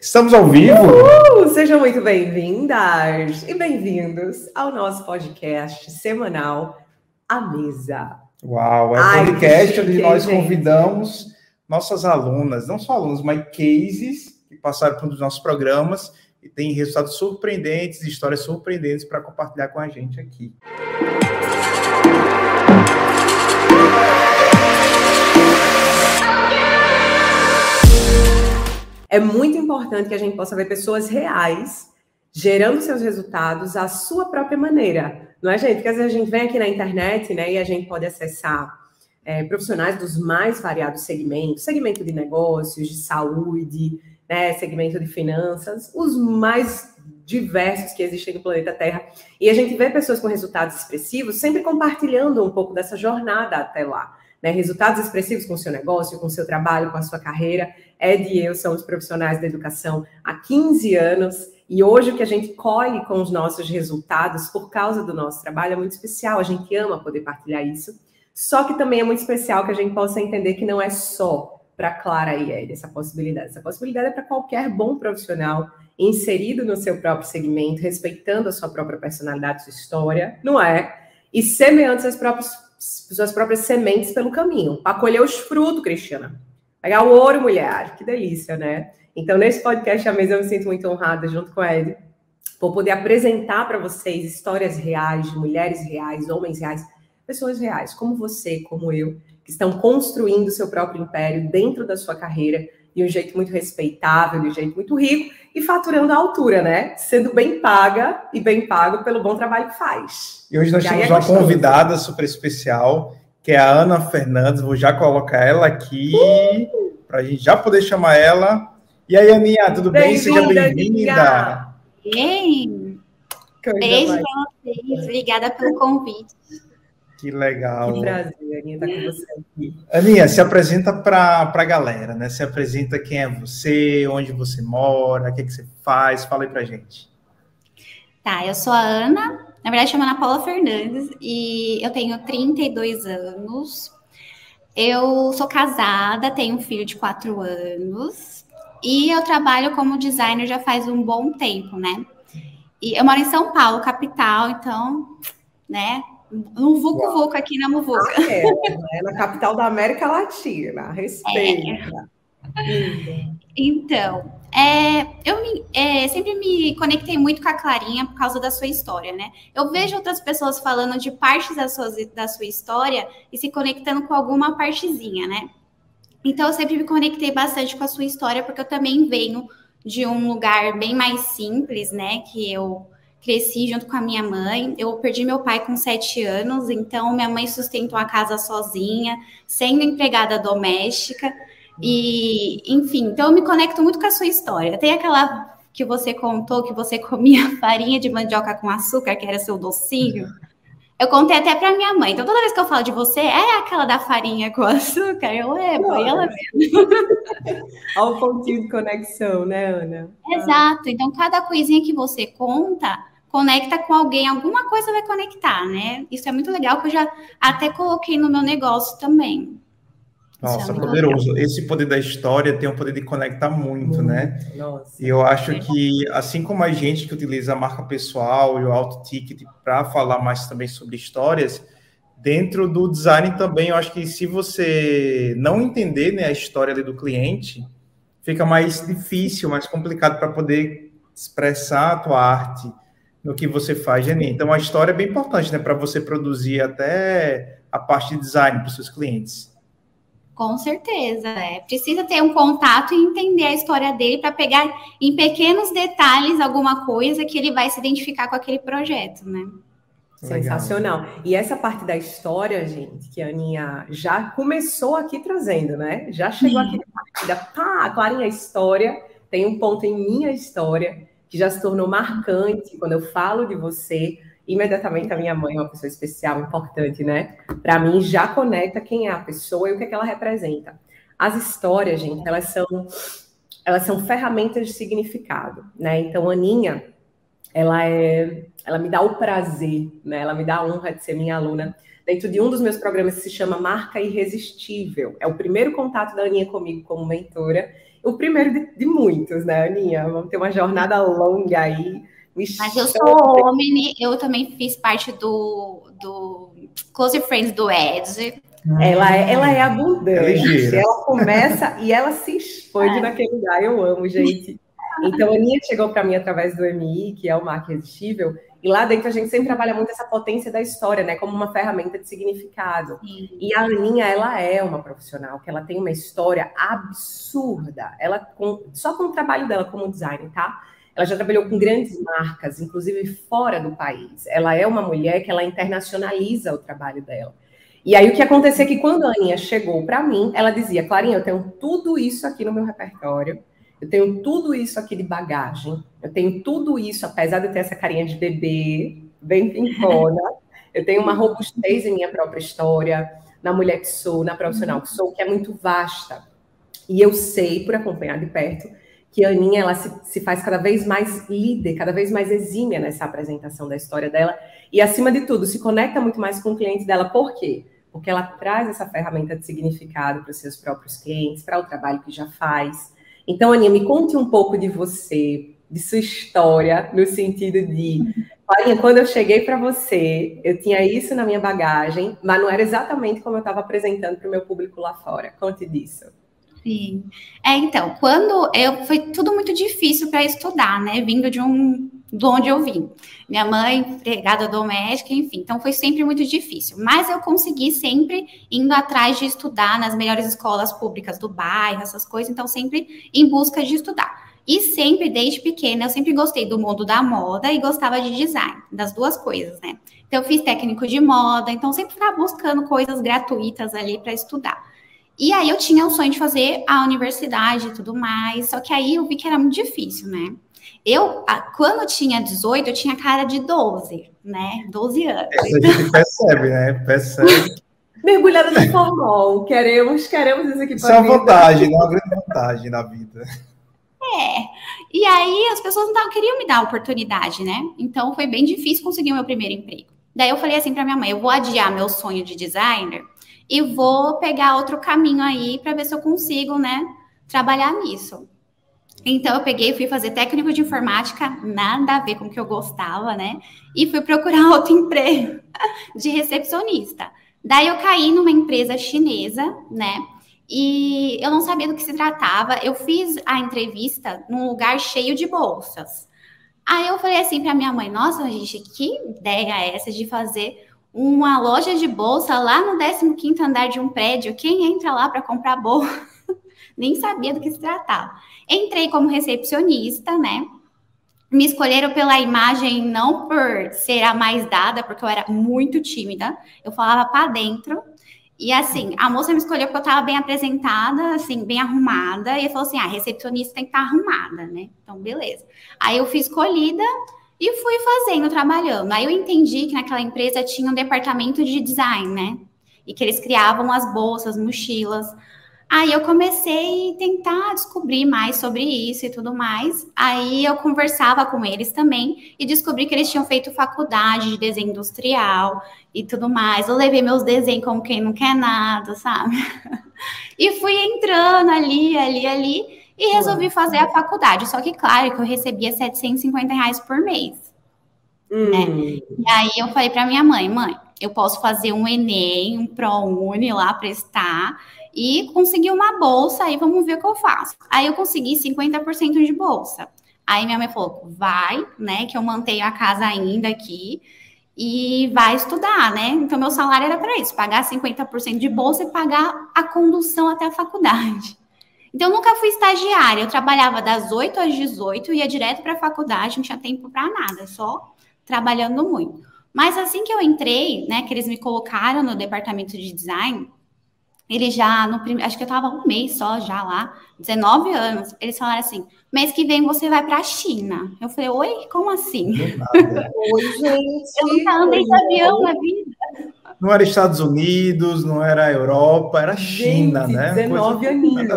Estamos ao vivo? Uhul! Sejam muito bem-vindas e bem-vindos ao nosso podcast semanal A Mesa. Uau, é um podcast onde nós gente. convidamos nossas alunas, não só alunos, mas cases que passaram por um dos nossos programas e têm resultados surpreendentes, histórias surpreendentes para compartilhar com a gente aqui. É muito importante que a gente possa ver pessoas reais gerando seus resultados à sua própria maneira. Não é, gente? Porque às vezes a gente vem aqui na internet, né, e a gente pode acessar é, profissionais dos mais variados segmentos, segmento de negócios, de saúde, né, segmento de finanças, os mais diversos que existem no planeta Terra. E a gente vê pessoas com resultados expressivos sempre compartilhando um pouco dessa jornada até lá. Né? Resultados expressivos com o seu negócio, com o seu trabalho, com a sua carreira. Ed e eu somos profissionais da educação há 15 anos e hoje o que a gente colhe com os nossos resultados por causa do nosso trabalho é muito especial. A gente ama poder partilhar isso. Só que também é muito especial que a gente possa entender que não é só para Clara e Ed essa possibilidade. Essa possibilidade é para qualquer bom profissional inserido no seu próprio segmento, respeitando a sua própria personalidade, sua história, não é? E semeando seus próprios, suas próprias sementes pelo caminho, para colher os frutos, Cristiana. Pegar o ouro, mulher. Que delícia, né? Então, nesse podcast, a mesa, eu me sinto muito honrada, junto com a Ed, por poder apresentar para vocês histórias reais, de mulheres reais, homens reais, pessoas reais, como você, como eu, que estão construindo seu próprio império dentro da sua carreira de um jeito muito respeitável, de um jeito muito rico e faturando a altura, né? Sendo bem paga e bem pago pelo bom trabalho que faz. E hoje nós e temos é uma convidada super especial que é a Ana Fernandes. Vou já colocar ela aqui uh! para a gente já poder chamar ela. E aí, Aninha, tudo bem? bem? Seja bem-vinda. Bem. Beijo para vocês. Obrigada pelo convite. Que legal. Que prazer, Aninha, estar tá com você aqui. Aninha, se apresenta para a galera, né? Se apresenta quem é você, onde você mora, o que, que você faz. Fala aí para gente. Tá, eu sou a Ana, na verdade, chama Ana Paula Fernandes e eu tenho 32 anos. Eu sou casada, tenho um filho de 4 anos e eu trabalho como designer já faz um bom tempo, né? E eu moro em São Paulo, capital, então, né? Um vucu-vucu aqui na Muvuca. Ah, é, é, na capital da América Latina. Respeita. É. Então, é, eu me, é, sempre me conectei muito com a Clarinha por causa da sua história, né? Eu vejo outras pessoas falando de partes da sua, da sua história e se conectando com alguma partezinha, né? Então, eu sempre me conectei bastante com a sua história, porque eu também venho de um lugar bem mais simples, né? Que eu cresci junto com a minha mãe. Eu perdi meu pai com sete anos, então minha mãe sustentou a casa sozinha, sendo empregada doméstica. E, enfim, então eu me conecto muito com a sua história. Tem aquela que você contou que você comia farinha de mandioca com açúcar, que era seu docinho. Eu contei até para minha mãe. Então, toda vez que eu falo de você, é aquela da farinha com açúcar. Eu, é, foi ela mesmo. Olha o pontinho de conexão, né, Ana? Exato. Então, cada coisinha que você conta, conecta com alguém, alguma coisa vai conectar, né? Isso é muito legal, que eu já até coloquei no meu negócio também. Nossa, é poderoso. Legal. Esse poder da história tem o poder de conectar muito, né? Nossa. E eu acho é. que, assim como a gente que utiliza a marca pessoal e o auto ticket para falar mais também sobre histórias, dentro do design também, eu acho que se você não entender né, a história do cliente, fica mais difícil, mais complicado para poder expressar a tua arte no que você faz, Jenny. Então, a história é bem importante, né, para você produzir até a parte de design para os seus clientes. Com certeza, é. Precisa ter um contato e entender a história dele para pegar em pequenos detalhes alguma coisa que ele vai se identificar com aquele projeto, né? Sensacional. E essa parte da história, gente, que a Aninha já começou aqui trazendo, né? Já chegou Sim. aqui na partida. Pá, Clarinha, a história tem um ponto em minha história que já se tornou marcante quando eu falo de você imediatamente a minha mãe é uma pessoa especial, importante, né? Para mim, já conecta quem é a pessoa e o que, é que ela representa. As histórias, gente, elas são, elas são ferramentas de significado, né? Então, Aninha, ela é, ela me dá o prazer, né? Ela me dá a honra de ser minha aluna dentro de um dos meus programas que se chama Marca Irresistível. É o primeiro contato da Aninha comigo como mentora o primeiro de, de muitos, né, Aninha? Vamos ter uma jornada longa aí. Mas eu sou homem, eu também fiz parte do, do Close Friends do Ed. Ela é, ela é abundante. É ela começa e ela se expande é. naquele lugar. Eu amo, gente. Então, a Aninha chegou para mim através do MI, que é o Marca Irresistível, e lá dentro a gente sempre trabalha muito essa potência da história, né, como uma ferramenta de significado. Sim. E a Aninha, ela é uma profissional, que ela tem uma história absurda. Ela com, só com o trabalho dela como designer, tá? Ela já trabalhou com grandes marcas, inclusive fora do país. Ela é uma mulher que ela internacionaliza o trabalho dela. E aí o que aconteceu é que quando a Aninha chegou para mim, ela dizia: Clarinha, eu tenho tudo isso aqui no meu repertório eu tenho tudo isso aqui de bagagem, eu tenho tudo isso, apesar de ter essa carinha de bebê, bem pimpona, eu tenho uma robustez em minha própria história, na mulher que sou, na profissional que sou, que é muito vasta. E eu sei, por acompanhar de perto, que a Aninha ela se, se faz cada vez mais líder, cada vez mais exímia nessa apresentação da história dela, e acima de tudo, se conecta muito mais com o cliente dela. Por quê? Porque ela traz essa ferramenta de significado para os seus próprios clientes, para o trabalho que já faz então, Aninha, me conte um pouco de você, de sua história, no sentido de, Aninha, quando eu cheguei para você, eu tinha isso na minha bagagem, mas não era exatamente como eu estava apresentando para o meu público lá fora. Conte disso. Sim. É, então, quando eu foi tudo muito difícil para estudar, né? Vindo de um de onde eu vim. Minha mãe, empregada doméstica, enfim, então foi sempre muito difícil. Mas eu consegui sempre indo atrás de estudar nas melhores escolas públicas do bairro, essas coisas, então sempre em busca de estudar. E sempre, desde pequena, eu sempre gostei do mundo da moda e gostava de design, das duas coisas, né? Então, eu fiz técnico de moda, então sempre ficava buscando coisas gratuitas ali para estudar. E aí eu tinha o sonho de fazer a universidade e tudo mais, só que aí eu vi que era muito difícil, né? Eu, quando eu tinha 18, eu tinha cara de 12, né? 12 anos. Isso a gente percebe, né? Percebe. Mergulhada no formal. Queremos, queremos esse equipamento. Isso é uma vantagem, é uma grande vantagem na vida. É. E aí as pessoas não queriam me dar oportunidade, né? Então foi bem difícil conseguir o meu primeiro emprego. Daí eu falei assim para minha mãe: eu vou adiar meu sonho de designer e vou pegar outro caminho aí para ver se eu consigo, né, trabalhar nisso. Então eu peguei, fui fazer técnico de informática, nada a ver com o que eu gostava, né? E fui procurar outro emprego de recepcionista. Daí eu caí numa empresa chinesa, né? E eu não sabia do que se tratava. Eu fiz a entrevista num lugar cheio de bolsas. Aí eu falei assim para minha mãe: Nossa, gente, que ideia é essa de fazer uma loja de bolsa lá no 15 andar de um prédio? Quem entra lá para comprar bolsa? Nem sabia do que se tratava. Entrei como recepcionista, né? Me escolheram pela imagem, não por ser a mais dada, porque eu era muito tímida. Eu falava para dentro. E assim, a moça me escolheu porque eu estava bem apresentada, assim, bem arrumada. E falou assim: ah, recepcionista tem que estar tá arrumada, né? Então, beleza. Aí eu fui escolhida e fui fazendo, trabalhando. Aí eu entendi que naquela empresa tinha um departamento de design, né? E que eles criavam as bolsas, mochilas. Aí eu comecei a tentar descobrir mais sobre isso e tudo mais. Aí eu conversava com eles também e descobri que eles tinham feito faculdade de desenho industrial e tudo mais. Eu levei meus desenhos como quem não quer nada, sabe? E fui entrando ali, ali, ali e resolvi fazer a faculdade. Só que, claro, que eu recebia 750 reais por mês. Hum. Né? E aí eu falei para minha mãe, mãe, eu posso fazer um Enem, um ProUni lá prestar e consegui uma bolsa, aí vamos ver o que eu faço. Aí eu consegui 50% de bolsa. Aí minha mãe falou: vai, né? Que eu mantenho a casa ainda aqui e vai estudar, né? Então, meu salário era para isso: pagar 50% de bolsa e pagar a condução até a faculdade. Então, eu nunca fui estagiária. Eu trabalhava das 8 às 18, ia direto para a faculdade, não tinha tempo para nada, só trabalhando muito. Mas assim que eu entrei, né, que eles me colocaram no departamento de design, ele já, no primeiro, acho que eu tava um mês só já lá, 19 anos, eles falaram assim, mês que vem você vai para a China. Eu falei, oi, como assim? oi, gente. Eu nunca andei de avião na vida. Não era Estados Unidos, não era Europa, era China, gente, né? 19 aninhos.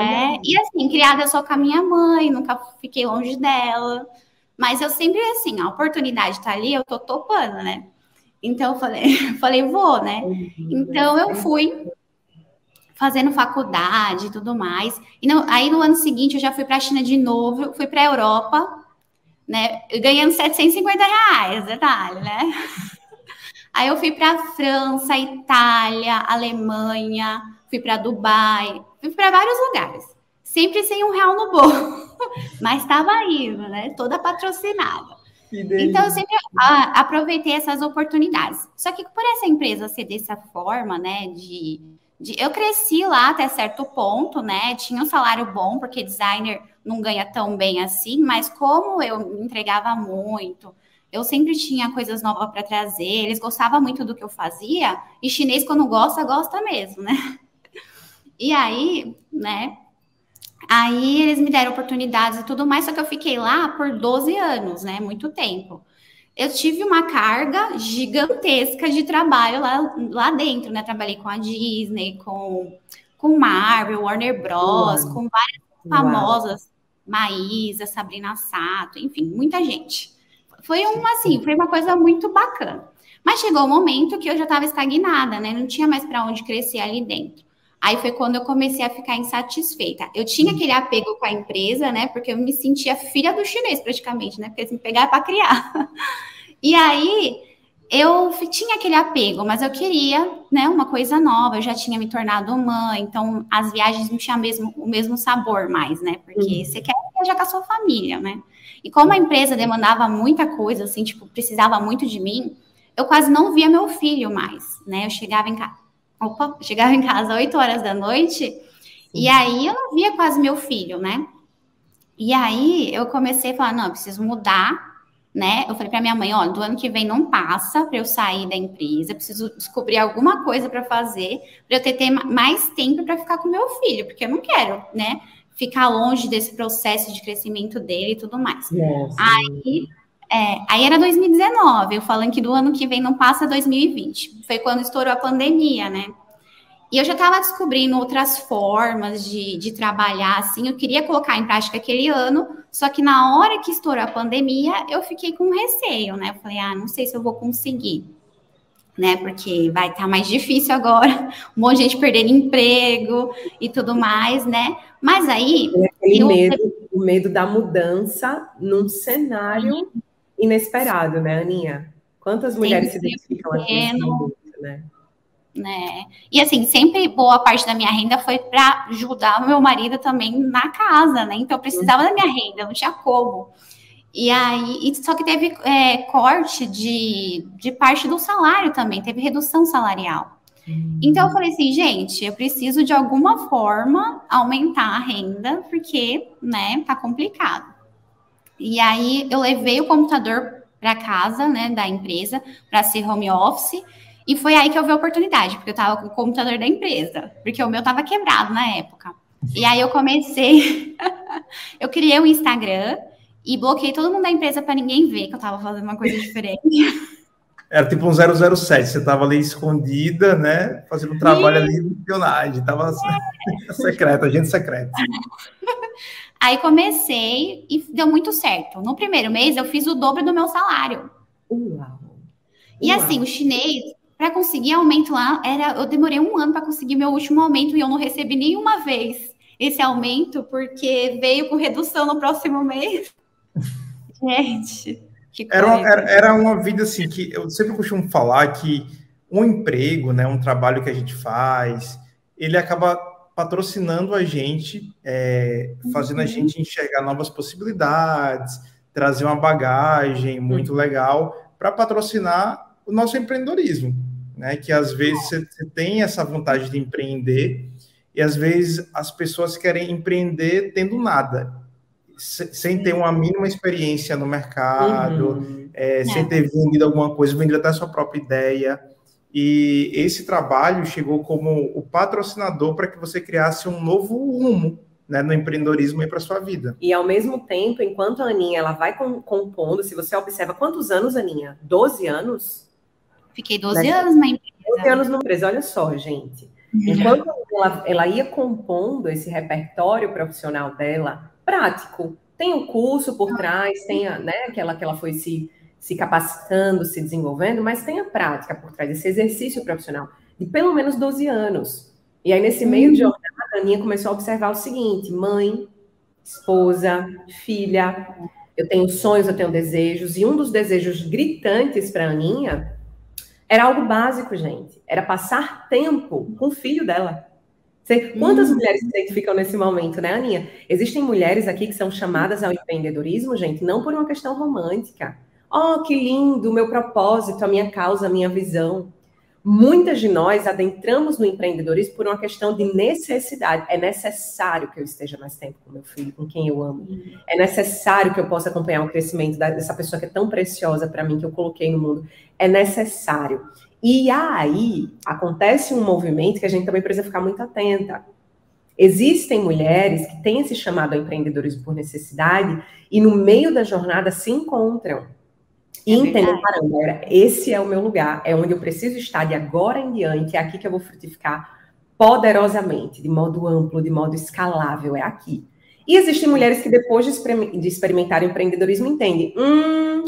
É, e assim, criada só com a minha mãe, nunca fiquei longe dela. Mas eu sempre, assim, a oportunidade tá ali, eu tô topando, né? Então eu falei, falei, vou, né? Então eu fui, fazendo faculdade e tudo mais. E não, aí no ano seguinte eu já fui para a China de novo, fui para a Europa, né? Ganhando 750 reais, detalhe, né? Aí eu fui para França, Itália, Alemanha, fui para Dubai, fui para vários lugares. Sempre sem um real no bolso, mas estava indo, né? Toda patrocinada. Então, eu sempre ah, aproveitei essas oportunidades. Só que por essa empresa ser dessa forma, né, de, de, eu cresci lá até certo ponto, né, tinha um salário bom, porque designer não ganha tão bem assim, mas como eu entregava muito, eu sempre tinha coisas novas para trazer, eles gostavam muito do que eu fazia, e chinês, quando gosta, gosta mesmo, né? E aí, né, Aí eles me deram oportunidades e tudo mais, só que eu fiquei lá por 12 anos, né? Muito tempo. Eu tive uma carga gigantesca de trabalho lá, lá dentro, né? Trabalhei com a Disney, com, com Marvel, Warner Bros., Uau. com várias famosas, Uau. Maísa, Sabrina Sato, enfim, muita gente. Foi uma, assim, foi uma coisa muito bacana. Mas chegou o um momento que eu já estava estagnada, né? Não tinha mais para onde crescer ali dentro. Aí foi quando eu comecei a ficar insatisfeita. Eu tinha aquele apego com a empresa, né? Porque eu me sentia filha do chinês, praticamente, né? Porque eles me pegaram para criar. E aí eu tinha aquele apego, mas eu queria, né, uma coisa nova. Eu já tinha me tornado mãe, então as viagens não tinham mesmo, o mesmo sabor mais, né? Porque uhum. você quer viajar com a sua família, né? E como a empresa demandava muita coisa, assim, tipo, precisava muito de mim, eu quase não via meu filho mais, né? Eu chegava em casa Opa, chegava em casa às 8 horas da noite e aí eu não via quase meu filho, né? E aí eu comecei a falar, não, eu preciso mudar, né? Eu falei para minha mãe, ó, do ano que vem não passa para eu sair da empresa, preciso descobrir alguma coisa para fazer, para eu ter, ter mais tempo para ficar com meu filho, porque eu não quero, né? Ficar longe desse processo de crescimento dele e tudo mais. Yes. Aí é, aí era 2019, eu falando que do ano que vem não passa 2020. Foi quando estourou a pandemia, né? E eu já estava descobrindo outras formas de, de trabalhar, assim, eu queria colocar em prática aquele ano, só que na hora que estourou a pandemia, eu fiquei com receio, né? Eu falei, ah, não sei se eu vou conseguir, né? Porque vai estar tá mais difícil agora, um monte de gente perdendo emprego e tudo mais, né? Mas aí. Aquele eu... medo, o medo da mudança num cenário inesperado, né, Aninha? Quantas mulheres se identificam aqui né? né? E assim, sempre boa parte da minha renda foi para ajudar o meu marido também na casa, né? Então eu precisava uhum. da minha renda, não tinha como. E aí, só que teve é, corte de, de parte do salário também, teve redução salarial. Uhum. Então eu falei assim, gente, eu preciso de alguma forma aumentar a renda, porque, né, tá complicado. E aí eu levei o computador para casa, né, da empresa, para ser home office. E foi aí que eu vi a oportunidade, porque eu estava com o computador da empresa, porque o meu estava quebrado na época. E aí eu comecei, eu criei um Instagram e bloqueei todo mundo da empresa para ninguém ver que eu estava fazendo uma coisa diferente. Era tipo um 007, você estava ali escondida, né? Fazendo um trabalho e... ali de espionagem, estava é. secreta, agente secreto. Aí comecei e deu muito certo. No primeiro mês eu fiz o dobro do meu salário. Uau. E Uau. assim, o chinês, para conseguir aumento lá, era, eu demorei um ano para conseguir meu último aumento e eu não recebi nenhuma vez esse aumento, porque veio com redução no próximo mês. Gente, que coisa. Era, era, era uma vida assim que eu sempre costumo falar que um emprego, né, um trabalho que a gente faz, ele acaba patrocinando a gente, é, fazendo a uhum. gente enxergar novas possibilidades, trazer uma bagagem muito uhum. legal para patrocinar o nosso empreendedorismo, né? Que às vezes você tem essa vontade de empreender e às vezes as pessoas querem empreender tendo nada, sem ter uma mínima experiência no mercado, uhum. é, é. sem ter vendido alguma coisa, vendido até a sua própria ideia. E esse trabalho chegou como o patrocinador para que você criasse um novo rumo né, no empreendedorismo e para sua vida. E ao mesmo tempo, enquanto a Aninha ela vai compondo, se você observa quantos anos, Aninha? 12 anos? Fiquei 12 né? anos na empresa. 12 anos na empresa, olha só, gente. Enquanto ela, ela ia compondo esse repertório profissional dela, prático, tem o curso por trás, tem a, né, aquela que ela foi se se capacitando, se desenvolvendo, mas tem a prática por trás desse exercício profissional de pelo menos 12 anos. E aí, nesse meio de jornada, a Aninha começou a observar o seguinte: mãe, esposa, filha, eu tenho sonhos, eu tenho desejos, e um dos desejos gritantes para a Aninha era algo básico, gente. Era passar tempo com o filho dela. Você, quantas hum. mulheres se identificam nesse momento, né, Aninha? Existem mulheres aqui que são chamadas ao empreendedorismo, gente, não por uma questão romântica. Oh, que lindo, meu propósito, a minha causa, a minha visão. Muitas de nós adentramos no empreendedorismo por uma questão de necessidade. É necessário que eu esteja mais tempo com meu filho, com quem eu amo. Uhum. É necessário que eu possa acompanhar o crescimento dessa pessoa que é tão preciosa para mim, que eu coloquei no mundo. É necessário. E aí acontece um movimento que a gente também precisa ficar muito atenta. Existem mulheres que têm esse chamado ao empreendedorismo por necessidade e no meio da jornada se encontram e é entendem, caramba, esse é o meu lugar, é onde eu preciso estar de agora em diante, é aqui que eu vou frutificar poderosamente, de modo amplo, de modo escalável, é aqui. E existem mulheres que depois de, experimentar o empreendedorismo entendem, hum,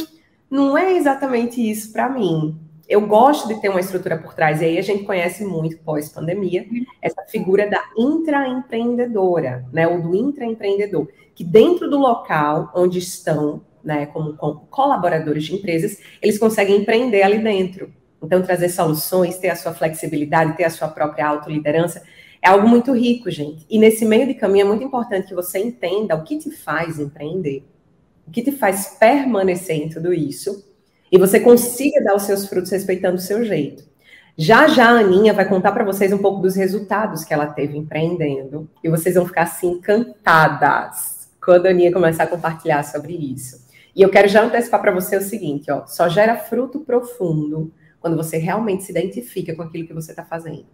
não é exatamente isso para mim. Eu gosto de ter uma estrutura por trás, e aí a gente conhece muito pós-pandemia, essa figura da intraempreendedora, né, ou do intraempreendedor, que dentro do local onde estão né, como, como colaboradores de empresas, eles conseguem empreender ali dentro. Então, trazer soluções, ter a sua flexibilidade, ter a sua própria autoliderança, é algo muito rico, gente. E nesse meio de caminho é muito importante que você entenda o que te faz empreender, o que te faz permanecer em tudo isso, e você consiga dar os seus frutos respeitando o seu jeito. Já já a Aninha vai contar para vocês um pouco dos resultados que ela teve empreendendo, e vocês vão ficar assim encantadas quando a Aninha começar a compartilhar sobre isso. E eu quero já antecipar para você o seguinte, ó, só gera fruto profundo quando você realmente se identifica com aquilo que você está fazendo.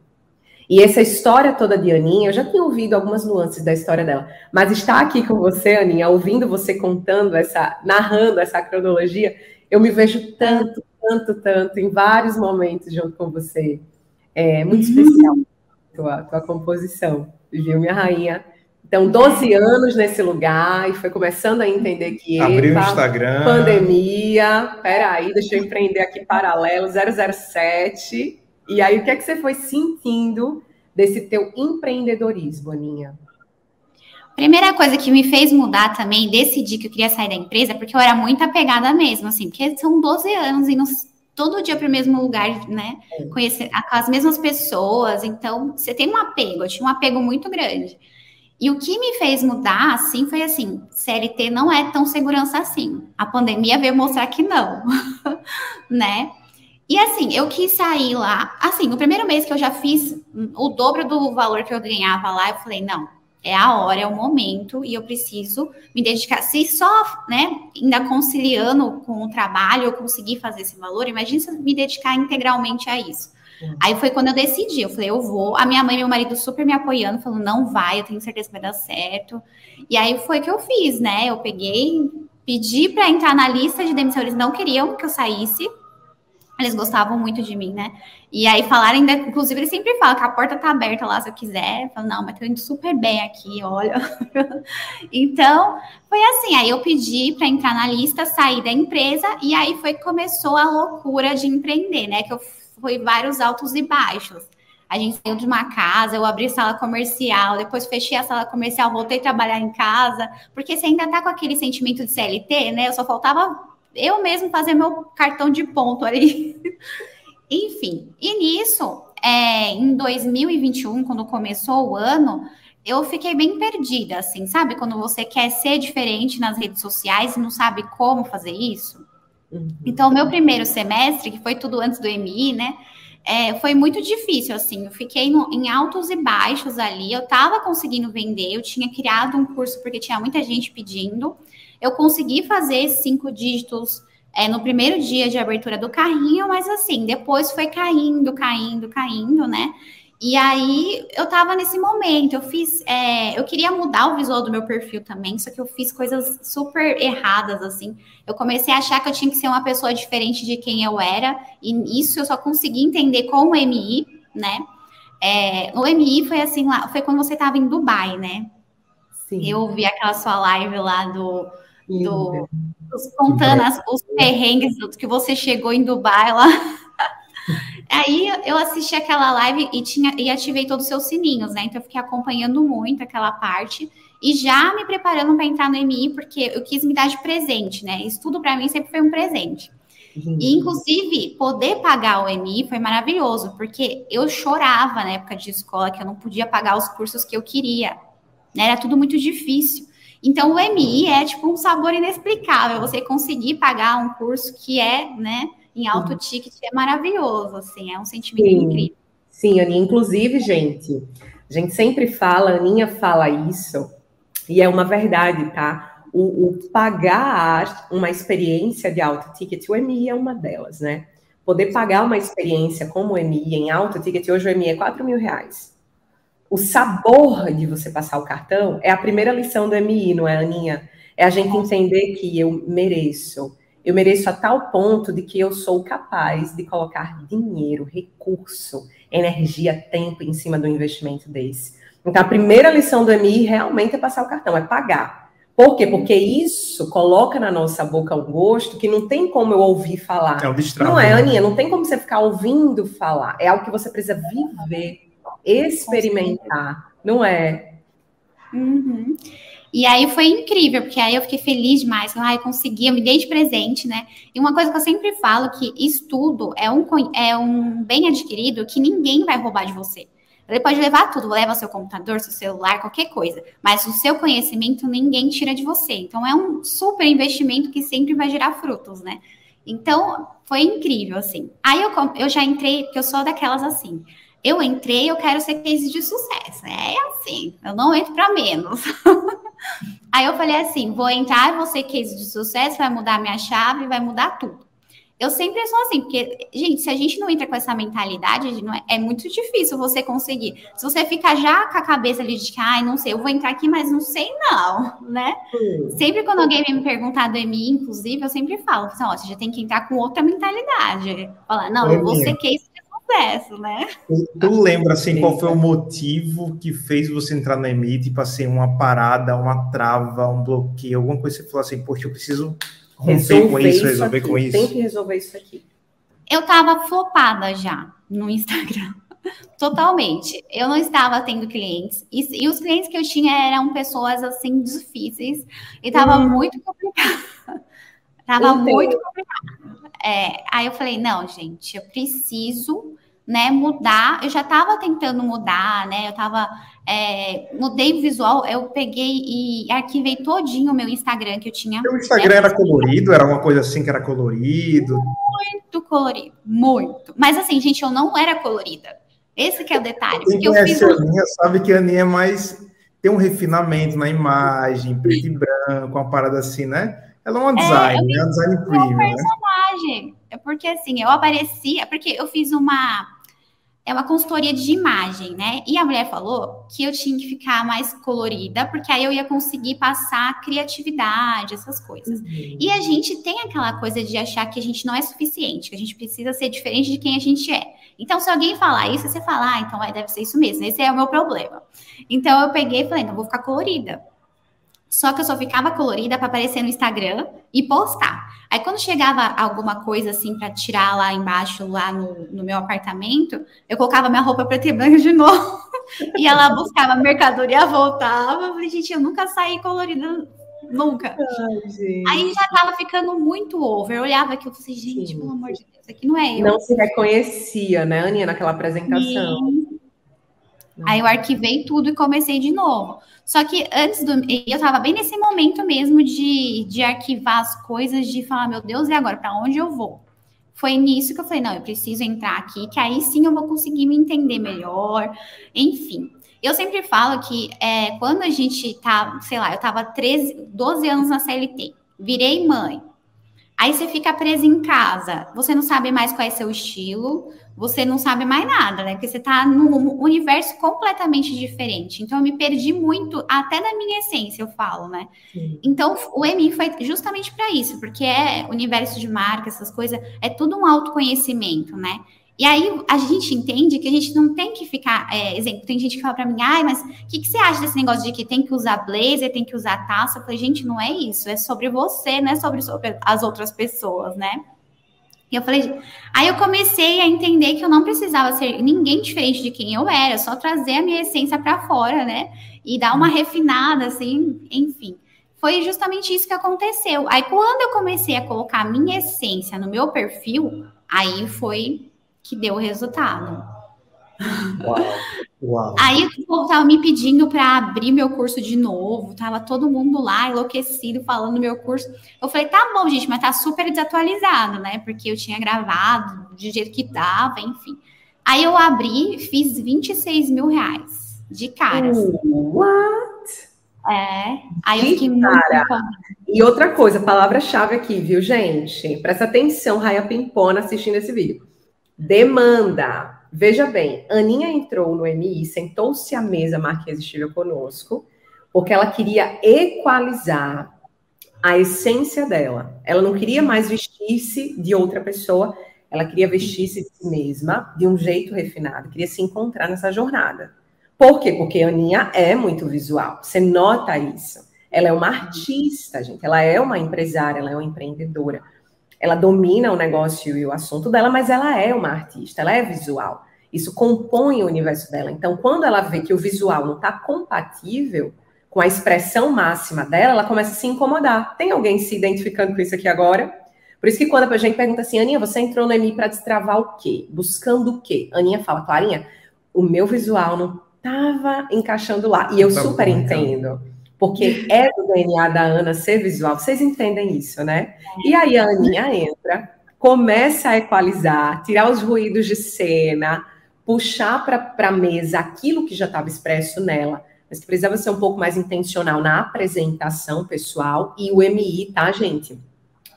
E essa história toda de Aninha, eu já tinha ouvido algumas nuances da história dela, mas estar aqui com você, Aninha, ouvindo você contando essa, narrando essa cronologia, eu me vejo tanto, tanto, tanto, em vários momentos junto com você. É muito uhum. especial a tua, tua composição, viu, minha rainha? Então, 12 anos nesse lugar e foi começando a entender que. Abriu o Instagram. Pandemia. Peraí, deixa eu empreender aqui paralelo, 007. E aí, o que é que você foi sentindo desse teu empreendedorismo, Aninha? Primeira coisa que me fez mudar também, decidir que eu queria sair da empresa, porque eu era muito apegada mesmo, assim, porque são 12 anos e todo dia para o mesmo lugar, né? É. Conhecer as mesmas pessoas, então você tem um apego, eu tinha um apego muito grande. E o que me fez mudar, assim, foi assim: CLT não é tão segurança assim. A pandemia veio mostrar que não, né? E assim, eu quis sair lá. Assim, no primeiro mês que eu já fiz o dobro do valor que eu ganhava lá, eu falei: não, é a hora, é o momento, e eu preciso me dedicar. Se só, né, ainda conciliando com o trabalho, eu conseguir fazer esse valor, imagine se eu me dedicar integralmente a isso. Aí foi quando eu decidi, eu falei, eu vou. A minha mãe e meu marido super me apoiando, falando, não vai, eu tenho certeza que vai dar certo. E aí foi que eu fiz, né? Eu peguei, pedi para entrar na lista de demissão, eles não queriam que eu saísse. Eles gostavam muito de mim, né? E aí falaram ainda, inclusive, eles sempre falam que a porta tá aberta lá se eu quiser. Eu falo, não, mas tô indo super bem aqui, olha. então, foi assim. Aí eu pedi para entrar na lista, sair da empresa, e aí foi que começou a loucura de empreender, né? Que eu foi vários altos e baixos. A gente saiu de uma casa, eu abri sala comercial, depois fechei a sala comercial, voltei a trabalhar em casa, porque você ainda tá com aquele sentimento de CLT, né? Eu só faltava eu mesmo fazer meu cartão de ponto ali. Enfim, e nisso, é, em 2021, quando começou o ano, eu fiquei bem perdida, assim, sabe? Quando você quer ser diferente nas redes sociais e não sabe como fazer isso. Uhum. Então, o meu primeiro semestre, que foi tudo antes do MI, né? É, foi muito difícil, assim, eu fiquei no, em altos e baixos ali, eu estava conseguindo vender, eu tinha criado um curso porque tinha muita gente pedindo, eu consegui fazer cinco dígitos é, no primeiro dia de abertura do carrinho, mas assim, depois foi caindo, caindo, caindo, né? E aí eu tava nesse momento, eu fiz, é, eu queria mudar o visual do meu perfil também, só que eu fiz coisas super erradas, assim. Eu comecei a achar que eu tinha que ser uma pessoa diferente de quem eu era, e isso eu só consegui entender com o MI, né? É, no MI foi assim lá, foi quando você tava em Dubai, né? Sim. Eu vi aquela sua live lá do, do contando as, os perrengues que você chegou em Dubai lá. Aí eu assisti aquela live e, tinha, e ativei todos os seus sininhos, né? Então eu fiquei acompanhando muito aquela parte e já me preparando para entrar no MI, porque eu quis me dar de presente, né? Isso tudo para mim sempre foi um presente. Uhum. E, inclusive, poder pagar o MI foi maravilhoso, porque eu chorava na época de escola que eu não podia pagar os cursos que eu queria. Né? Era tudo muito difícil. Então, o MI é tipo um sabor inexplicável. Você conseguir pagar um curso que é, né, em alto ticket é maravilhoso, assim, é um sentimento Sim. incrível. Sim, Aninha. Inclusive, gente, a gente sempre fala, a Aninha fala isso, e é uma verdade, tá? O, o pagar uma experiência de alto ticket, o MI é uma delas, né? Poder pagar uma experiência como o MI em alto ticket, hoje o MI é 4 mil reais. O sabor de você passar o cartão é a primeira lição do MI, não é, Aninha? É a gente entender que eu mereço. Eu mereço a tal ponto de que eu sou capaz de colocar dinheiro, recurso, energia, tempo em cima do investimento desse. Então, a primeira lição do MI realmente é passar o cartão, é pagar. Por quê? Porque isso coloca na nossa boca um gosto que não tem como eu ouvir falar. É o destravo. Não é, Aninha, não tem como você ficar ouvindo falar. É algo que você precisa viver, experimentar. Não é? Uhum. E aí foi incrível, porque aí eu fiquei feliz demais. Ai, consegui, eu me dei de presente, né? E uma coisa que eu sempre falo que estudo é um, é um bem adquirido que ninguém vai roubar de você. Ele pode levar tudo, leva seu computador, seu celular, qualquer coisa. Mas o seu conhecimento ninguém tira de você. Então é um super investimento que sempre vai gerar frutos, né? Então foi incrível, assim. Aí eu, eu já entrei, porque eu sou daquelas assim. Eu entrei, eu quero ser case de sucesso. É assim, eu não entro para menos. Aí eu falei assim: vou entrar, vou ser case de sucesso, vai mudar minha chave, vai mudar tudo. Eu sempre sou assim, porque, gente, se a gente não entra com essa mentalidade, é, é, muito difícil você conseguir. Se você ficar já com a cabeça ali de que, ai, não sei, eu vou entrar aqui, mas não sei não, né? Hum. Sempre quando alguém me perguntar do EMI, inclusive, eu sempre falo, assim, ó, você já tem que entrar com outra mentalidade. Falar, não, eu vou ser case sucesso, né? Tu, lembra, assim, qual foi o motivo que fez você entrar no EMI, tipo assim, uma parada, uma trava, um bloqueio, alguma coisa que você falou assim, poxa, eu preciso romper com isso, resolver aqui, com isso. Tem que resolver isso aqui. Eu tava flopada já no Instagram. Totalmente. Eu não estava tendo clientes. E, e, os clientes que eu tinha eram pessoas assim difíceis. E tava hum. muito complicado. tava muito complicado. É, aí eu falei, não, gente, eu preciso né, mudar. Eu já estava tentando mudar, né? Eu estava é, mudei o visual, eu peguei e arquivei todinho o meu Instagram que eu tinha. O Instagram era colorido, era uma coisa assim que era colorido. Muito colorido, muito. Mas assim, gente, eu não era colorida. Esse que é o detalhe. Quem conhece a Aninha sabe que a Aninha é mais tem um refinamento na imagem, preto e branco, uma parada assim, né? Ela é uma design, é, né? Um design premium, né? personagem. É porque assim, eu aparecia, porque eu fiz uma é uma consultoria de imagem, né? E a mulher falou que eu tinha que ficar mais colorida, porque aí eu ia conseguir passar criatividade, essas coisas. Uhum. E a gente tem aquela coisa de achar que a gente não é suficiente, que a gente precisa ser diferente de quem a gente é. Então, se alguém falar isso, você fala, ah, então deve ser isso mesmo, esse é o meu problema. Então, eu peguei e falei, não, vou ficar colorida. Só que eu só ficava colorida para aparecer no Instagram e postar. Aí quando chegava alguma coisa assim para tirar lá embaixo, lá no, no, meu apartamento, eu colocava minha roupa preta e branca de novo. e ela buscava mercadoria, voltava. Eu falei, gente, eu nunca saí colorida, nunca. Ai, Aí já tava ficando muito over. Eu olhava aqui e falei, gente, Sim. pelo amor de Deus, aqui não é eu. Não se reconhecia, né, Aninha, naquela apresentação. Sim. Aí eu arquivei tudo e comecei de novo. Só que antes do. Eu tava bem nesse momento mesmo de, de arquivar as coisas, de falar, meu Deus, e agora? Para onde eu vou? Foi nisso que eu falei, não, eu preciso entrar aqui, que aí sim eu vou conseguir me entender melhor. Enfim. Eu sempre falo que é, quando a gente tá, sei lá, eu tava 13, 12 anos na CLT, virei mãe. Aí você fica presa em casa, você não sabe mais qual é seu estilo, você não sabe mais nada, né? Porque você está num universo completamente diferente. Então, eu me perdi muito, até da minha essência, eu falo, né? Sim. Então, o EMI foi justamente para isso, porque é universo de marca, essas coisas, é tudo um autoconhecimento, né? E aí a gente entende que a gente não tem que ficar, é, exemplo, tem gente que fala para mim, ai, mas o que, que, você acha desse negócio de que tem que usar blazer, tem que usar taça? Eu falei, gente, não é isso, é sobre você, não é sobre, sobre as outras pessoas, né? E eu falei, aí eu comecei a entender que eu não precisava ser ninguém diferente de quem eu era, só trazer a minha essência para fora, né? E dar uma refinada, assim, enfim. Foi justamente isso que aconteceu. Aí quando eu comecei a colocar a minha essência no meu perfil, aí foi que deu o resultado. Uau, uau. Aí o povo tava me pedindo para abrir meu curso de novo, tava todo mundo lá enlouquecido falando meu curso. Eu falei, tá bom, gente, mas tá super desatualizado, né? Porque eu tinha gravado de jeito que dava, enfim. Aí eu abri, fiz 26 mil reais de cara. Assim. What? É, aí eu fiquei muito. E outra coisa, palavra-chave aqui, viu, gente? Presta atenção, Raia Pimpona, assistindo esse vídeo. Demanda. Veja bem, Aninha entrou no MI, sentou-se à mesa, Marquês estive conosco, porque ela queria equalizar a essência dela. Ela não queria mais vestir-se de outra pessoa, ela queria vestir-se de si mesma de um jeito refinado, queria se encontrar nessa jornada. Por quê? Porque a Aninha é muito visual, você nota isso. Ela é uma artista, gente, ela é uma empresária, ela é uma empreendedora ela domina o negócio e o assunto dela, mas ela é uma artista, ela é visual. Isso compõe o universo dela. Então, quando ela vê que o visual não está compatível com a expressão máxima dela, ela começa a se incomodar. Tem alguém se identificando com isso aqui agora? Por isso que quando a gente pergunta assim, Aninha, você entrou no EMI para destravar o quê? Buscando o quê? Aninha fala, Clarinha, o meu visual não estava encaixando lá. E eu super entendo porque é do DNA da Ana ser visual. Vocês entendem isso, né? E aí a Aninha entra, começa a equalizar, tirar os ruídos de cena, puxar para a mesa aquilo que já estava expresso nela, mas que precisava ser um pouco mais intencional na apresentação pessoal. E o MI, tá, gente?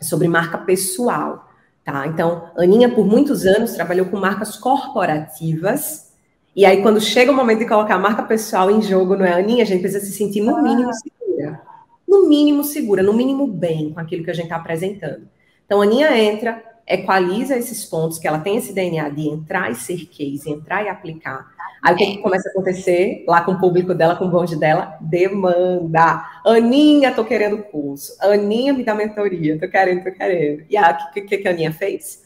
É sobre marca pessoal, tá? Então, Aninha, por muitos anos, trabalhou com marcas corporativas e aí, quando chega o momento de colocar a marca pessoal em jogo, não é, Aninha? A gente precisa se sentir no mínimo segura. No mínimo segura, no mínimo bem com aquilo que a gente está apresentando. Então, a Aninha entra, equaliza esses pontos, que ela tem esse DNA de entrar e ser case, entrar e aplicar. Aí o que, que começa a acontecer lá com o público dela, com o bonde dela? Demanda. Aninha, tô querendo curso. Aninha, me dá mentoria. Tô querendo, tô querendo. E o que, que, que a Aninha fez?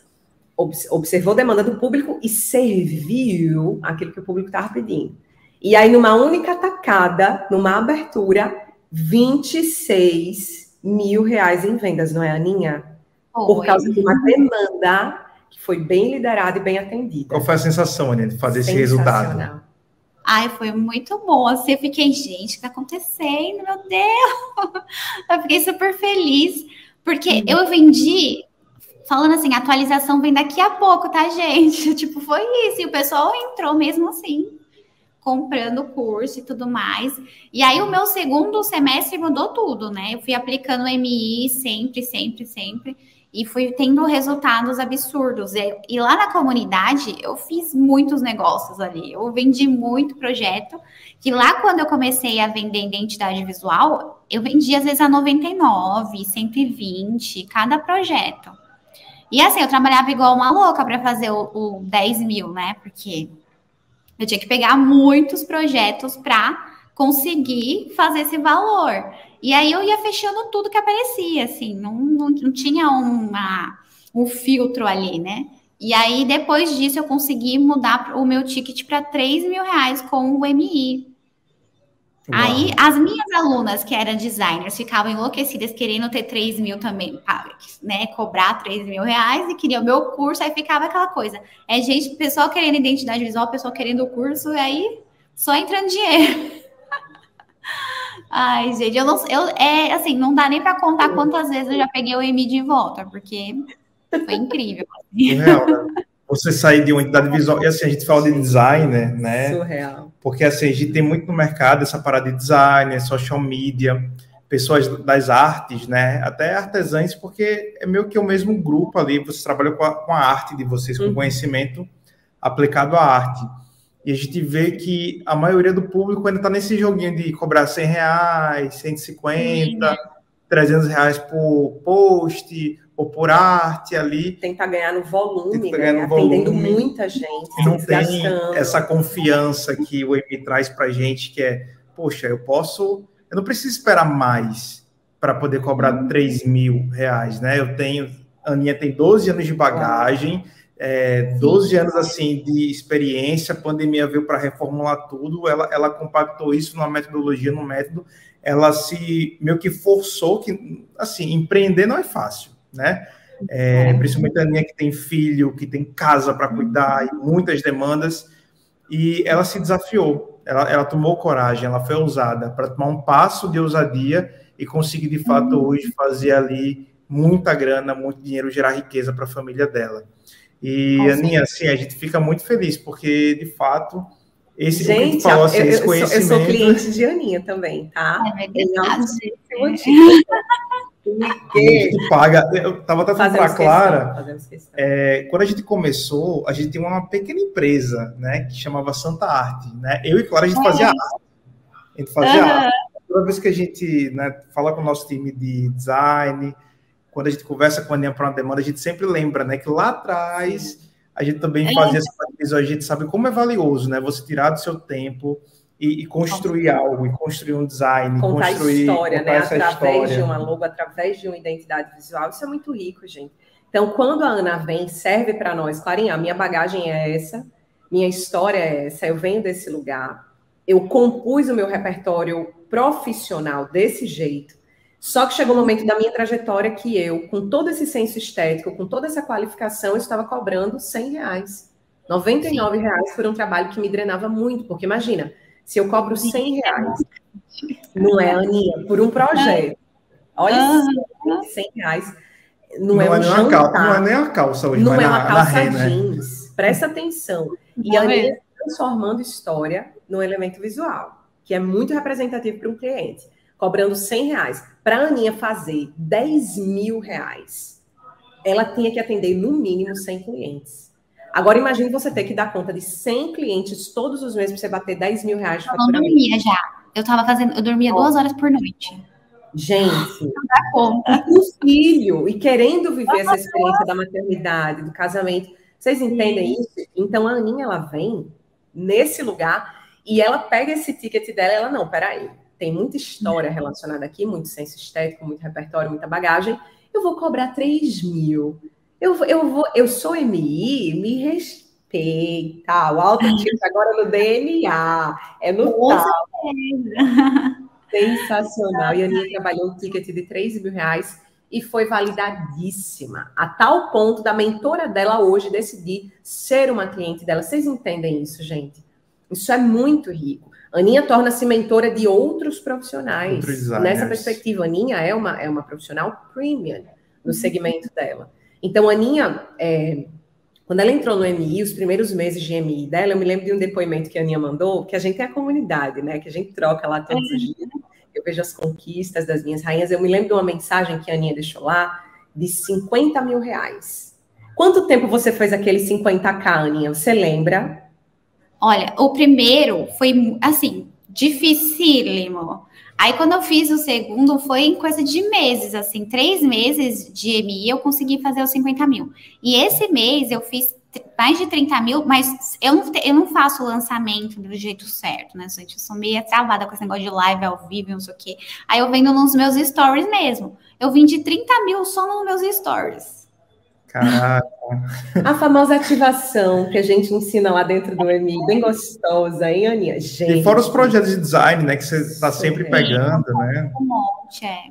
Observou a demanda do público e serviu aquilo que o público estava pedindo. E aí, numa única tacada, numa abertura, 26 mil reais em vendas, não é, Aninha? Oi. Por causa de uma demanda que foi bem liderada e bem atendida. Qual foi a sensação, Aninha, de fazer esse resultado? Ai, foi muito bom. Assim, eu fiquei, gente, o que está acontecendo? Meu Deus! Eu fiquei super feliz, porque uhum. eu vendi falando assim, atualização vem daqui a pouco, tá, gente? Tipo, foi isso. E o pessoal entrou mesmo assim, comprando o curso e tudo mais. E aí, o meu segundo semestre mudou tudo, né? Eu fui aplicando MI sempre, sempre, sempre. E fui tendo resultados absurdos. E, e lá na comunidade, eu fiz muitos negócios ali. Eu vendi muito projeto. Que lá, quando eu comecei a vender identidade visual, eu vendia às vezes a 99, 120, cada projeto. E assim, eu trabalhava igual uma louca para fazer o, o 10 mil, né? Porque eu tinha que pegar muitos projetos para conseguir fazer esse valor. E aí eu ia fechando tudo que aparecia, assim, não, não, não tinha uma, um filtro ali, né? E aí, depois disso, eu consegui mudar o meu ticket para 3 mil reais com o MI. Aí, as minhas alunas, que eram designers, ficavam enlouquecidas querendo ter 3 mil também, né? Cobrar 3 mil reais e queriam o meu curso, aí ficava aquela coisa. É gente, pessoal querendo identidade visual, pessoal querendo o curso, e aí só entrando dinheiro. Ai, gente, eu não eu, é assim, não dá nem para contar quantas vezes eu já peguei o EMI de volta, porque foi incrível. Surreal, né? Você sair de uma entidade visual, e assim, a gente fala de designer, né? Surreal porque assim, a gente tem muito no mercado essa parada de design, social media, pessoas das artes, né? Até artesãs, porque é meio que o mesmo grupo ali, você trabalha com a, com a arte de vocês, com uhum. conhecimento aplicado à arte. E a gente vê que a maioria do público ainda está nesse joguinho de cobrar 100 reais, 150, Sim. 300 reais por post, ou por arte ali. Tentar ganhar no volume, né? no atendendo volume. muita gente. Não tem essa confiança que o EMI traz para a gente, que é, poxa, eu posso, eu não preciso esperar mais para poder cobrar hum. 3 mil reais, né? Eu tenho A Aninha tem 12 anos de bagagem, é, 12 anos assim de experiência, a pandemia veio para reformular tudo, ela, ela compactou isso numa metodologia, num método, ela se meio que forçou que, assim, empreender não é fácil, né? É, principalmente a Aninha que tem filho, que tem casa para cuidar e muitas demandas, e ela se desafiou, ela, ela tomou coragem, ela foi ousada para tomar um passo de ousadia e conseguir de fato uhum. hoje fazer ali muita grana, muito dinheiro, gerar riqueza para a família dela. E Com Aninha, assim, a gente fica muito feliz porque de fato esse gente, falou, assim, eu, eu, conhecimento... eu, sou cliente de Aninha também, tá? É verdade. A gente paga. Eu estava até falando para a Clara. É, quando a gente começou, a gente tinha uma pequena empresa, né, que chamava Santa Arte, né? Eu e Clara a gente fazia arte. A gente fazia uhum. arte. Toda vez que a gente né, fala com o nosso time de design, quando a gente conversa com a Aninha para uma demanda, a gente sempre lembra, né, que lá atrás a gente também é. fazia essa a gente sabe como é valioso, né? Você tirar do seu tempo e, e construir algo, e construir um design, contar construir história, né? Através história. de uma logo, através de uma identidade visual, isso é muito rico, gente. Então, quando a Ana vem, serve para nós, Clarinha, a minha bagagem é essa, minha história é essa, eu venho desse lugar, eu compus o meu repertório profissional desse jeito, só que chegou um momento da minha trajetória que eu, com todo esse senso estético, com toda essa qualificação, eu estava cobrando 100 reais. 99 Sim. reais por um trabalho que me drenava muito, porque imagina, se eu cobro 100 reais, não é, Aninha, por um projeto. Olha, uhum. 100 reais. Não, não é, é um jantar. Calça, não é nem a calça hoje, Não é uma calça jeans. Presta atenção. E a Aninha transformando história no elemento visual, que é muito representativo para um cliente. Cobrando 100 reais. Para a Aninha fazer 10 mil reais, ela tinha que atender no mínimo 100 clientes. Agora imagine você ter que dar conta de 100 clientes todos os meses para você bater 10 mil reais de. Eu não dormia já. Eu tava fazendo, eu dormia duas horas por noite. Gente, não dá conta. um filho e querendo viver essa experiência da maternidade, do casamento. Vocês entendem Sim. isso? Então a Aninha ela vem nesse lugar e ela pega esse ticket dela e ela não, peraí, tem muita história relacionada aqui, muito senso estético, muito repertório, muita bagagem. Eu vou cobrar 3 mil. Eu, eu, vou, eu sou MI, me respeita. O alto agora no DNA, é no tal. Sensacional. E a Aninha trabalhou um ticket de 3 mil reais e foi validadíssima, a tal ponto da mentora dela hoje decidir ser uma cliente dela. Vocês entendem isso, gente? Isso é muito rico. Aninha torna-se mentora de outros profissionais. Nessa perspectiva, Aninha é uma, é uma profissional premium no segmento dela. Então, a Aninha, é, quando ela entrou no MI, os primeiros meses de MI dela, eu me lembro de um depoimento que a Aninha mandou, que a gente tem a comunidade, né? Que a gente troca lá todos os dias. Eu vejo as conquistas das minhas rainhas. Eu me lembro de uma mensagem que a Aninha deixou lá, de 50 mil reais. Quanto tempo você fez aquele 50k, Aninha? Você lembra? Olha, o primeiro foi, assim, dificílimo. Aí, quando eu fiz o segundo, foi em coisa de meses, assim, três meses de MI, eu consegui fazer os 50 mil. E esse mês eu fiz mais de 30 mil, mas eu não, eu não faço o lançamento do jeito certo, né, gente? Eu sou meio travada com esse negócio de live ao vivo, não sei o quê. Aí eu vendo nos meus stories mesmo. Eu vim de 30 mil só nos meus stories. Caraca. A famosa ativação que a gente ensina lá dentro do EMI, bem gostosa, hein, Aninha? Gente. E fora os projetos de design, né, que você está sempre pegando, né? Um monte, é.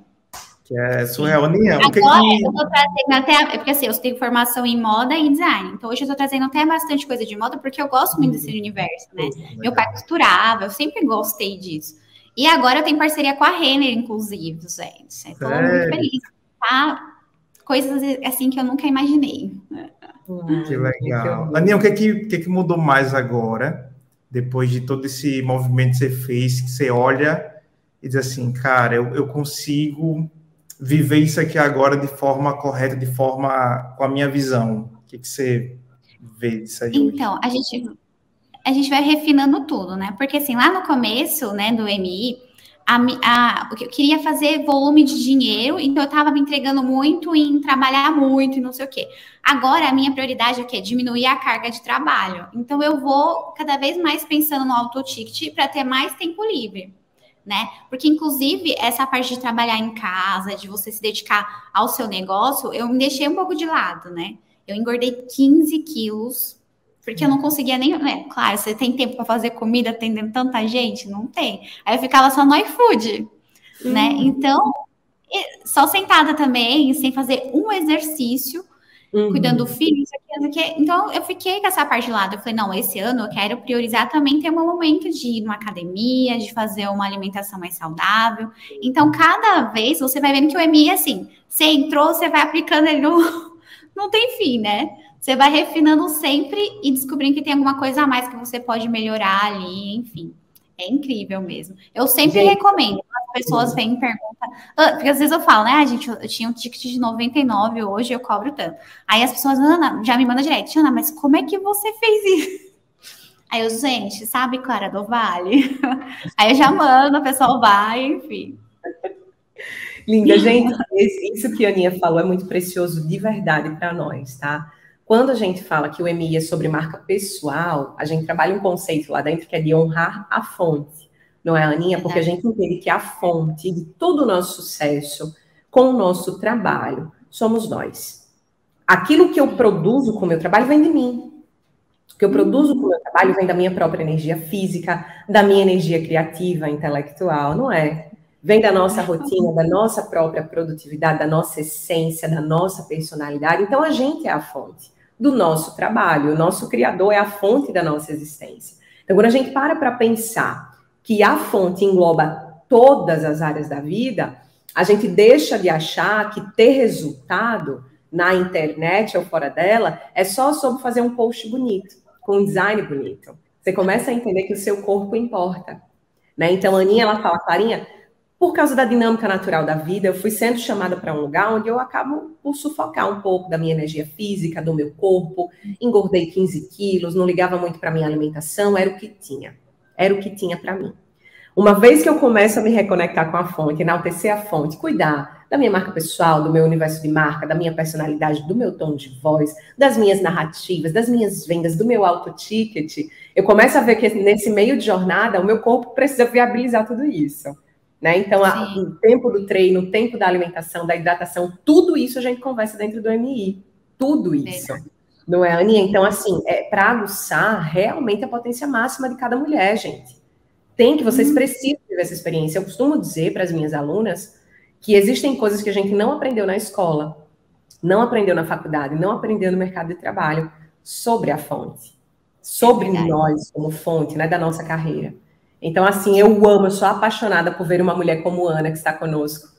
Que é surreal. Aninha, Agora, que que... eu tô trazendo até, porque assim, eu tenho formação em moda e design, então hoje eu tô trazendo até bastante coisa de moda, porque eu gosto muito desse universo, né? Meu pai costurava, eu sempre gostei disso. E agora eu tenho parceria com a Renner, inclusive, gente. Estou muito feliz. Tá coisas assim que eu nunca imaginei. Que legal. Aninha, o que, é que, que, é que mudou mais agora, depois de todo esse movimento que você fez, que você olha e diz assim, cara, eu, eu consigo viver isso aqui agora de forma correta, de forma com a minha visão. O que, que você vê disso aí? Então, hoje? a gente a gente vai refinando tudo, né? Porque assim, lá no começo, né, do MI, a, a, eu queria fazer volume de dinheiro, então eu estava me entregando muito em trabalhar muito e não sei o quê. Agora a minha prioridade é o quê? Diminuir a carga de trabalho. Então eu vou cada vez mais pensando no auto ticket para ter mais tempo livre. né? Porque, inclusive, essa parte de trabalhar em casa, de você se dedicar ao seu negócio, eu me deixei um pouco de lado, né? Eu engordei 15 quilos, porque eu não conseguia nem. Né? Claro, você tem tempo para fazer comida atendendo tanta gente? Não tem. Aí eu ficava só no iFood, né? Uhum. Então, só sentada também, sem fazer um exercício uhum. cuidando do filho, isso aqui, isso aqui. Então, eu fiquei com essa parte de lado. Eu falei, não, esse ano eu quero priorizar também ter um momento de ir numa academia, de fazer uma alimentação mais saudável. Então, cada vez você vai vendo que o MI, assim, você entrou, você vai aplicando ele no... Não tem fim, né? Você vai refinando sempre e descobrindo que tem alguma coisa a mais que você pode melhorar ali, enfim. É incrível mesmo. Eu sempre Gente. recomendo. As pessoas vêm e perguntam. Ah, porque às vezes eu falo, né? Ah, gente, eu tinha um ticket de 99 hoje, eu cobro tanto. Aí as pessoas, Ana, já me mandam direto, Ana, mas como é que você fez isso? Aí eu, gente, sabe Clara do Vale? Aí eu já mando, a pessoa vai, enfim. Linda, gente, isso que a Aninha falou é muito precioso de verdade para nós, tá? Quando a gente fala que o MI é sobre marca pessoal, a gente trabalha um conceito lá dentro que é de honrar a fonte, não é, Aninha? Porque a gente entende que a fonte de todo o nosso sucesso com o nosso trabalho somos nós. Aquilo que eu produzo com o meu trabalho vem de mim. O que eu produzo com o meu trabalho vem da minha própria energia física, da minha energia criativa, intelectual, não é? Vem da nossa rotina, da nossa própria produtividade, da nossa essência, da nossa personalidade. Então a gente é a fonte do nosso trabalho. O nosso criador é a fonte da nossa existência. Então, quando a gente para para pensar que a fonte engloba todas as áreas da vida, a gente deixa de achar que ter resultado na internet ou fora dela é só sobre fazer um post bonito, com um design bonito. Você começa a entender que o seu corpo importa. Né? Então, a Aninha, ela fala, Clarinha, por causa da dinâmica natural da vida, eu fui sendo chamada para um lugar onde eu acabo por sufocar um pouco da minha energia física, do meu corpo. Engordei 15 quilos, não ligava muito para minha alimentação, era o que tinha. Era o que tinha para mim. Uma vez que eu começo a me reconectar com a fonte, enaltecer a fonte, cuidar da minha marca pessoal, do meu universo de marca, da minha personalidade, do meu tom de voz, das minhas narrativas, das minhas vendas, do meu auto-ticket, eu começo a ver que nesse meio de jornada, o meu corpo precisa viabilizar tudo isso. Né? Então, a, o tempo do treino, o tempo da alimentação, da hidratação, tudo isso a gente conversa dentro do MI. Tudo isso. Não é, Aninha? Então, assim, é para aguçar realmente a potência máxima de cada mulher, gente. Tem que, vocês hum. precisam ter essa experiência. Eu costumo dizer para as minhas alunas que existem coisas que a gente não aprendeu na escola, não aprendeu na faculdade, não aprendeu no mercado de trabalho sobre a fonte, sobre é nós como fonte, né, da nossa carreira. Então, assim, eu amo, eu sou apaixonada por ver uma mulher como Ana, que está conosco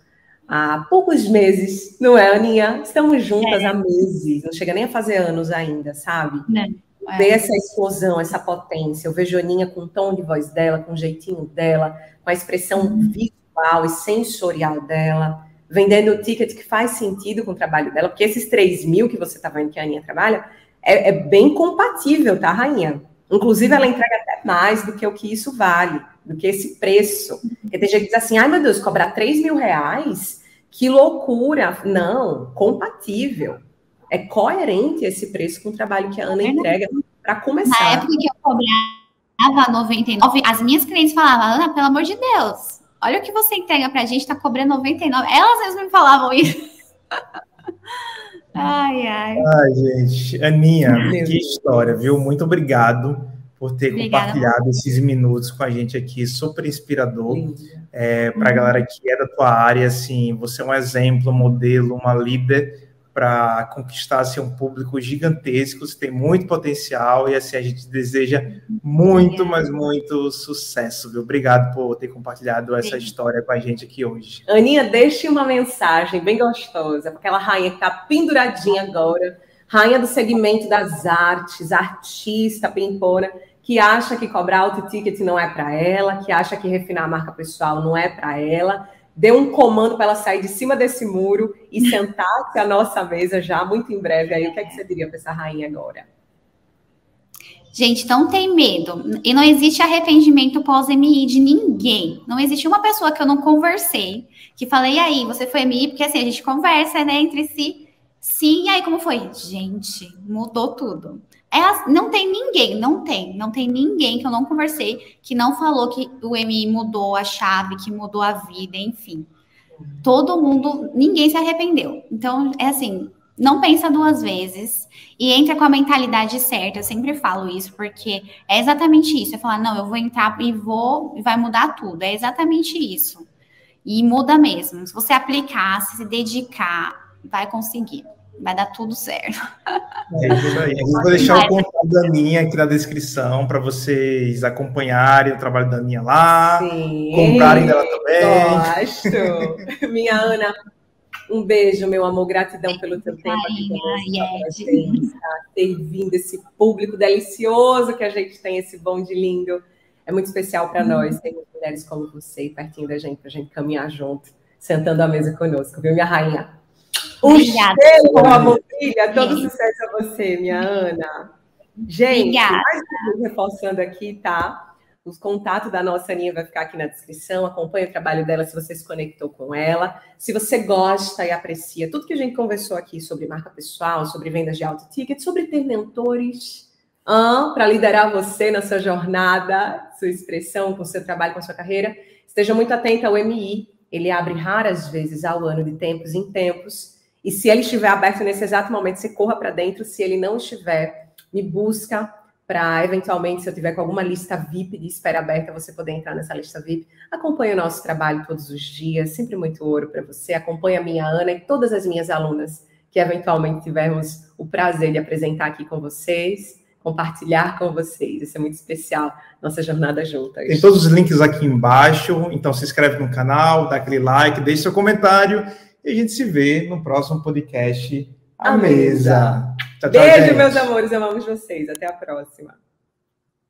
há poucos meses, não é, Aninha? Estamos juntas é. há meses, não chega nem a fazer anos ainda, sabe? Não. É. Ver essa explosão, essa potência. Eu vejo a Aninha com o tom de voz dela, com o jeitinho dela, com a expressão uhum. visual e sensorial dela, vendendo o ticket que faz sentido com o trabalho dela, porque esses 3 mil que você está vendo que a Aninha trabalha é, é bem compatível, tá, Rainha? Inclusive, ela entrega até mais do que o que isso vale, do que esse preço. Porque tem gente que diz assim, ai meu Deus, cobrar 3 mil reais? Que loucura! Não, compatível. É coerente esse preço com o trabalho que a Ana entrega para começar. Na época que eu cobrava 99, as minhas clientes falavam, Ana, pelo amor de Deus, olha o que você entrega para a gente, está cobrando 99. Elas mesmas me falavam isso. Ai, ai. Ai, gente. Aninha, que história, viu? Muito obrigado por ter Obrigada. compartilhado esses minutos com a gente aqui, super inspirador. É, Para a galera que é da tua área, assim, você é um exemplo, modelo, uma líder para conquistar assim, um público gigantesco, você tem muito potencial e assim a gente deseja muito, mas muito sucesso, viu? Obrigado por ter compartilhado essa história com a gente aqui hoje. Aninha, deixe uma mensagem bem gostosa para aquela rainha que está penduradinha agora, rainha do segmento das artes, artista, pimpona, que acha que cobrar alto ticket não é para ela, que acha que refinar a marca pessoal não é para ela deu um comando para ela sair de cima desse muro e sentar-se à nossa mesa já muito em breve. Aí, o que, é que você diria para essa rainha agora? Gente, não tem medo. E não existe arrependimento pós-MI de ninguém. Não existe uma pessoa que eu não conversei, que falei, e aí, você foi MI? Porque assim, a gente conversa, né, entre si. Sim, e aí como foi? Gente, mudou tudo. É, não tem ninguém, não tem, não tem ninguém que eu não conversei que não falou que o MI mudou a chave, que mudou a vida, enfim. Todo mundo, ninguém se arrependeu. Então, é assim, não pensa duas vezes e entra com a mentalidade certa. Eu sempre falo isso, porque é exatamente isso. É falar, não, eu vou entrar e vou, e vai mudar tudo. É exatamente isso. E muda mesmo. Se você aplicar, se dedicar, vai conseguir vai dar tudo certo. É isso aí. Eu vou deixar o contato da Aninha aqui na descrição para vocês acompanharem o trabalho da Aninha lá, Sim, comprarem dela também. Gosto. Minha Ana, um beijo, meu amor, gratidão pelo teu tempo aqui conosco, tá servindo esse público delicioso que a gente tem, esse bonde lindo. É muito especial para hum. nós, ter mulheres como você pertinho da gente, para a gente caminhar junto, sentando à mesa conosco, viu, minha rainha? Um Obrigada. cheiro, amor, filha. Todo sucesso a você, minha Ana. Gente, Obrigada. mais reforçando aqui, tá? Os contatos da nossa Aninha vai ficar aqui na descrição. Acompanhe o trabalho dela se você se conectou com ela. Se você gosta e aprecia tudo que a gente conversou aqui sobre marca pessoal, sobre vendas de alto ticket, sobre ter mentores para liderar você na sua jornada, sua expressão, com o seu trabalho, com a sua carreira, esteja muito atenta ao MI. Ele abre raras vezes ao ano, de tempos em tempos. E se ele estiver aberto nesse exato momento, você corra para dentro. Se ele não estiver, me busca para, eventualmente, se eu tiver com alguma lista VIP de espera aberta, você poder entrar nessa lista VIP. Acompanhe o nosso trabalho todos os dias, sempre muito ouro para você. Acompanhe a minha Ana e todas as minhas alunas que, eventualmente, tivermos o prazer de apresentar aqui com vocês compartilhar com vocês. Isso é muito especial, nossa jornada juntas. Tem todos os links aqui embaixo, então se inscreve no canal, dá aquele like, deixe seu comentário e a gente se vê no próximo podcast A, a Mesa. mesa. Tchau, tchau, Beijo, gente. meus amores. Amamos vocês. Até a próxima.